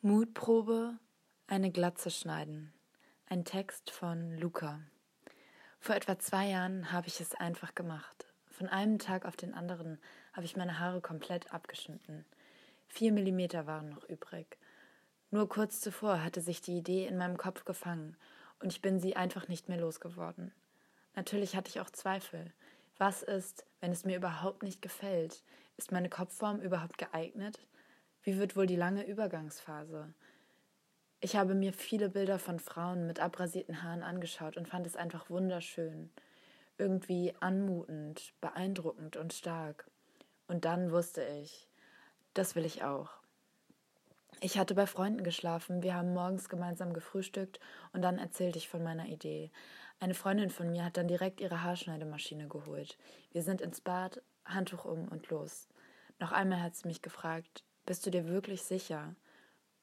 Mutprobe, eine Glatze schneiden. Ein Text von Luca. Vor etwa zwei Jahren habe ich es einfach gemacht. Von einem Tag auf den anderen habe ich meine Haare komplett abgeschnitten. Vier Millimeter waren noch übrig. Nur kurz zuvor hatte sich die Idee in meinem Kopf gefangen und ich bin sie einfach nicht mehr losgeworden. Natürlich hatte ich auch Zweifel. Was ist, wenn es mir überhaupt nicht gefällt? Ist meine Kopfform überhaupt geeignet? Wie wird wohl die lange Übergangsphase? Ich habe mir viele Bilder von Frauen mit abrasierten Haaren angeschaut und fand es einfach wunderschön, irgendwie anmutend, beeindruckend und stark. Und dann wusste ich, das will ich auch. Ich hatte bei Freunden geschlafen, wir haben morgens gemeinsam gefrühstückt und dann erzählte ich von meiner Idee. Eine Freundin von mir hat dann direkt ihre Haarschneidemaschine geholt. Wir sind ins Bad, Handtuch um und los. Noch einmal hat sie mich gefragt, bist du dir wirklich sicher?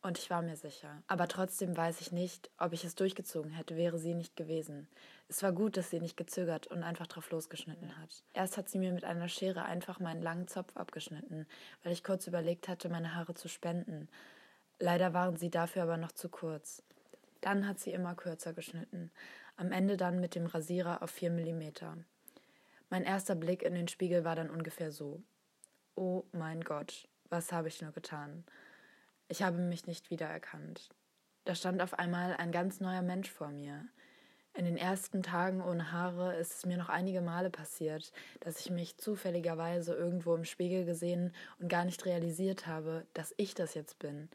Und ich war mir sicher. Aber trotzdem weiß ich nicht, ob ich es durchgezogen hätte, wäre sie nicht gewesen. Es war gut, dass sie nicht gezögert und einfach drauf losgeschnitten hat. Erst hat sie mir mit einer Schere einfach meinen langen Zopf abgeschnitten, weil ich kurz überlegt hatte, meine Haare zu spenden. Leider waren sie dafür aber noch zu kurz. Dann hat sie immer kürzer geschnitten. Am Ende dann mit dem Rasierer auf 4 mm. Mein erster Blick in den Spiegel war dann ungefähr so. Oh mein Gott, was habe ich nur getan? Ich habe mich nicht wiedererkannt. Da stand auf einmal ein ganz neuer Mensch vor mir. In den ersten Tagen ohne Haare ist es mir noch einige Male passiert, dass ich mich zufälligerweise irgendwo im Spiegel gesehen und gar nicht realisiert habe, dass ich das jetzt bin.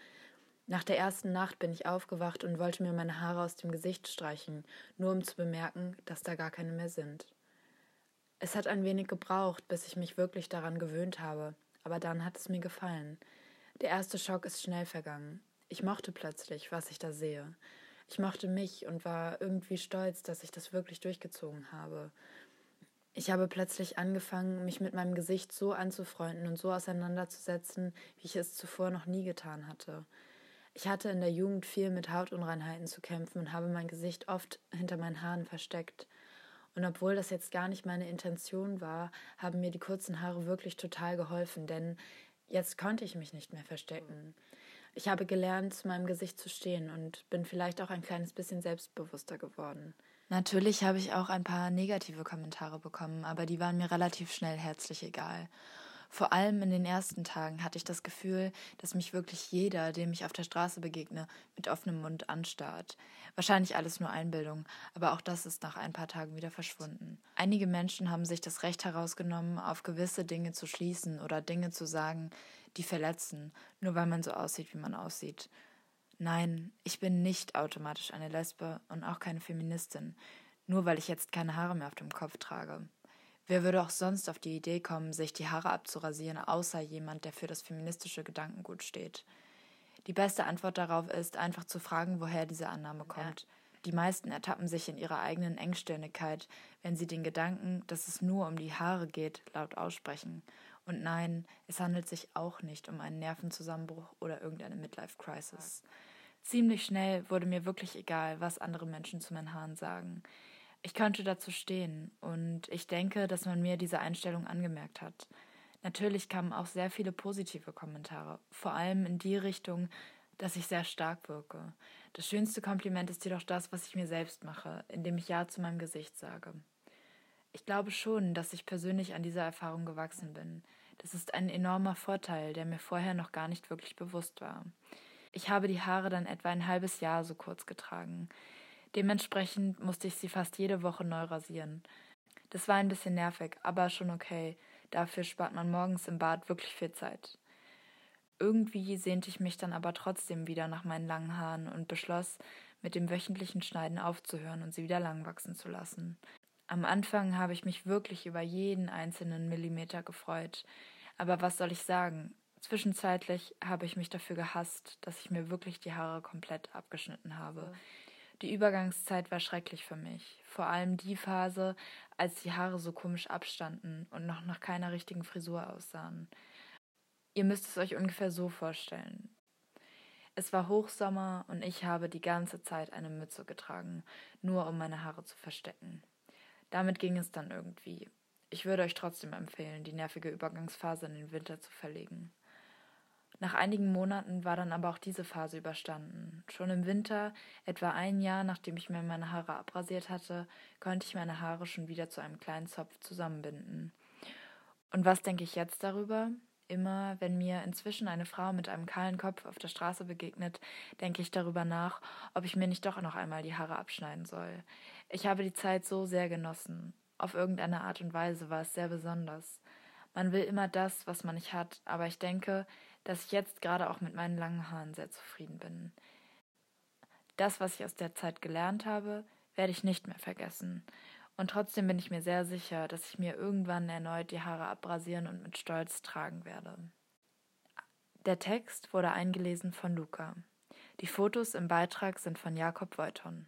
Nach der ersten Nacht bin ich aufgewacht und wollte mir meine Haare aus dem Gesicht streichen, nur um zu bemerken, dass da gar keine mehr sind. Es hat ein wenig gebraucht, bis ich mich wirklich daran gewöhnt habe, aber dann hat es mir gefallen. Der erste Schock ist schnell vergangen. Ich mochte plötzlich, was ich da sehe. Ich mochte mich und war irgendwie stolz, dass ich das wirklich durchgezogen habe. Ich habe plötzlich angefangen, mich mit meinem Gesicht so anzufreunden und so auseinanderzusetzen, wie ich es zuvor noch nie getan hatte. Ich hatte in der Jugend viel mit Hautunreinheiten zu kämpfen und habe mein Gesicht oft hinter meinen Haaren versteckt. Und obwohl das jetzt gar nicht meine Intention war, haben mir die kurzen Haare wirklich total geholfen, denn jetzt konnte ich mich nicht mehr verstecken. Ich habe gelernt, zu meinem Gesicht zu stehen und bin vielleicht auch ein kleines bisschen selbstbewusster geworden. Natürlich habe ich auch ein paar negative Kommentare bekommen, aber die waren mir relativ schnell herzlich egal. Vor allem in den ersten Tagen hatte ich das Gefühl, dass mich wirklich jeder, dem ich auf der Straße begegne, mit offenem Mund anstarrt. Wahrscheinlich alles nur Einbildung, aber auch das ist nach ein paar Tagen wieder verschwunden. Einige Menschen haben sich das Recht herausgenommen, auf gewisse Dinge zu schließen oder Dinge zu sagen, die verletzen, nur weil man so aussieht, wie man aussieht. Nein, ich bin nicht automatisch eine Lesbe und auch keine Feministin, nur weil ich jetzt keine Haare mehr auf dem Kopf trage. Wer würde auch sonst auf die Idee kommen, sich die Haare abzurasieren, außer jemand, der für das feministische Gedankengut steht? Die beste Antwort darauf ist, einfach zu fragen, woher diese Annahme kommt. Die meisten ertappen sich in ihrer eigenen Engstirnigkeit, wenn sie den Gedanken, dass es nur um die Haare geht, laut aussprechen. Und nein, es handelt sich auch nicht um einen Nervenzusammenbruch oder irgendeine Midlife-Crisis. Ziemlich schnell wurde mir wirklich egal, was andere Menschen zu meinen Haaren sagen. Ich könnte dazu stehen und ich denke, dass man mir diese Einstellung angemerkt hat. Natürlich kamen auch sehr viele positive Kommentare, vor allem in die Richtung, dass ich sehr stark wirke. Das schönste Kompliment ist jedoch das, was ich mir selbst mache, indem ich Ja zu meinem Gesicht sage. Ich glaube schon, dass ich persönlich an dieser Erfahrung gewachsen bin. Das ist ein enormer Vorteil, der mir vorher noch gar nicht wirklich bewusst war. Ich habe die Haare dann etwa ein halbes Jahr so kurz getragen. Dementsprechend musste ich sie fast jede Woche neu rasieren. Das war ein bisschen nervig, aber schon okay. Dafür spart man morgens im Bad wirklich viel Zeit. Irgendwie sehnte ich mich dann aber trotzdem wieder nach meinen langen Haaren und beschloss, mit dem wöchentlichen Schneiden aufzuhören und sie wieder lang wachsen zu lassen. Am Anfang habe ich mich wirklich über jeden einzelnen Millimeter gefreut. Aber was soll ich sagen? Zwischenzeitlich habe ich mich dafür gehasst, dass ich mir wirklich die Haare komplett abgeschnitten habe. Die Übergangszeit war schrecklich für mich. Vor allem die Phase, als die Haare so komisch abstanden und noch nach keiner richtigen Frisur aussahen. Ihr müsst es euch ungefähr so vorstellen. Es war Hochsommer und ich habe die ganze Zeit eine Mütze getragen, nur um meine Haare zu verstecken. Damit ging es dann irgendwie. Ich würde euch trotzdem empfehlen, die nervige Übergangsphase in den Winter zu verlegen. Nach einigen Monaten war dann aber auch diese Phase überstanden. Schon im Winter, etwa ein Jahr nachdem ich mir meine Haare abrasiert hatte, konnte ich meine Haare schon wieder zu einem kleinen Zopf zusammenbinden. Und was denke ich jetzt darüber? Immer, wenn mir inzwischen eine Frau mit einem kahlen Kopf auf der Straße begegnet, denke ich darüber nach, ob ich mir nicht doch noch einmal die Haare abschneiden soll. Ich habe die Zeit so sehr genossen. Auf irgendeine Art und Weise war es sehr besonders. Man will immer das, was man nicht hat, aber ich denke, dass ich jetzt gerade auch mit meinen langen Haaren sehr zufrieden bin. Das, was ich aus der Zeit gelernt habe, werde ich nicht mehr vergessen. Und trotzdem bin ich mir sehr sicher, dass ich mir irgendwann erneut die Haare abrasieren und mit Stolz tragen werde. Der Text wurde eingelesen von Luca. Die Fotos im Beitrag sind von Jakob Weuton.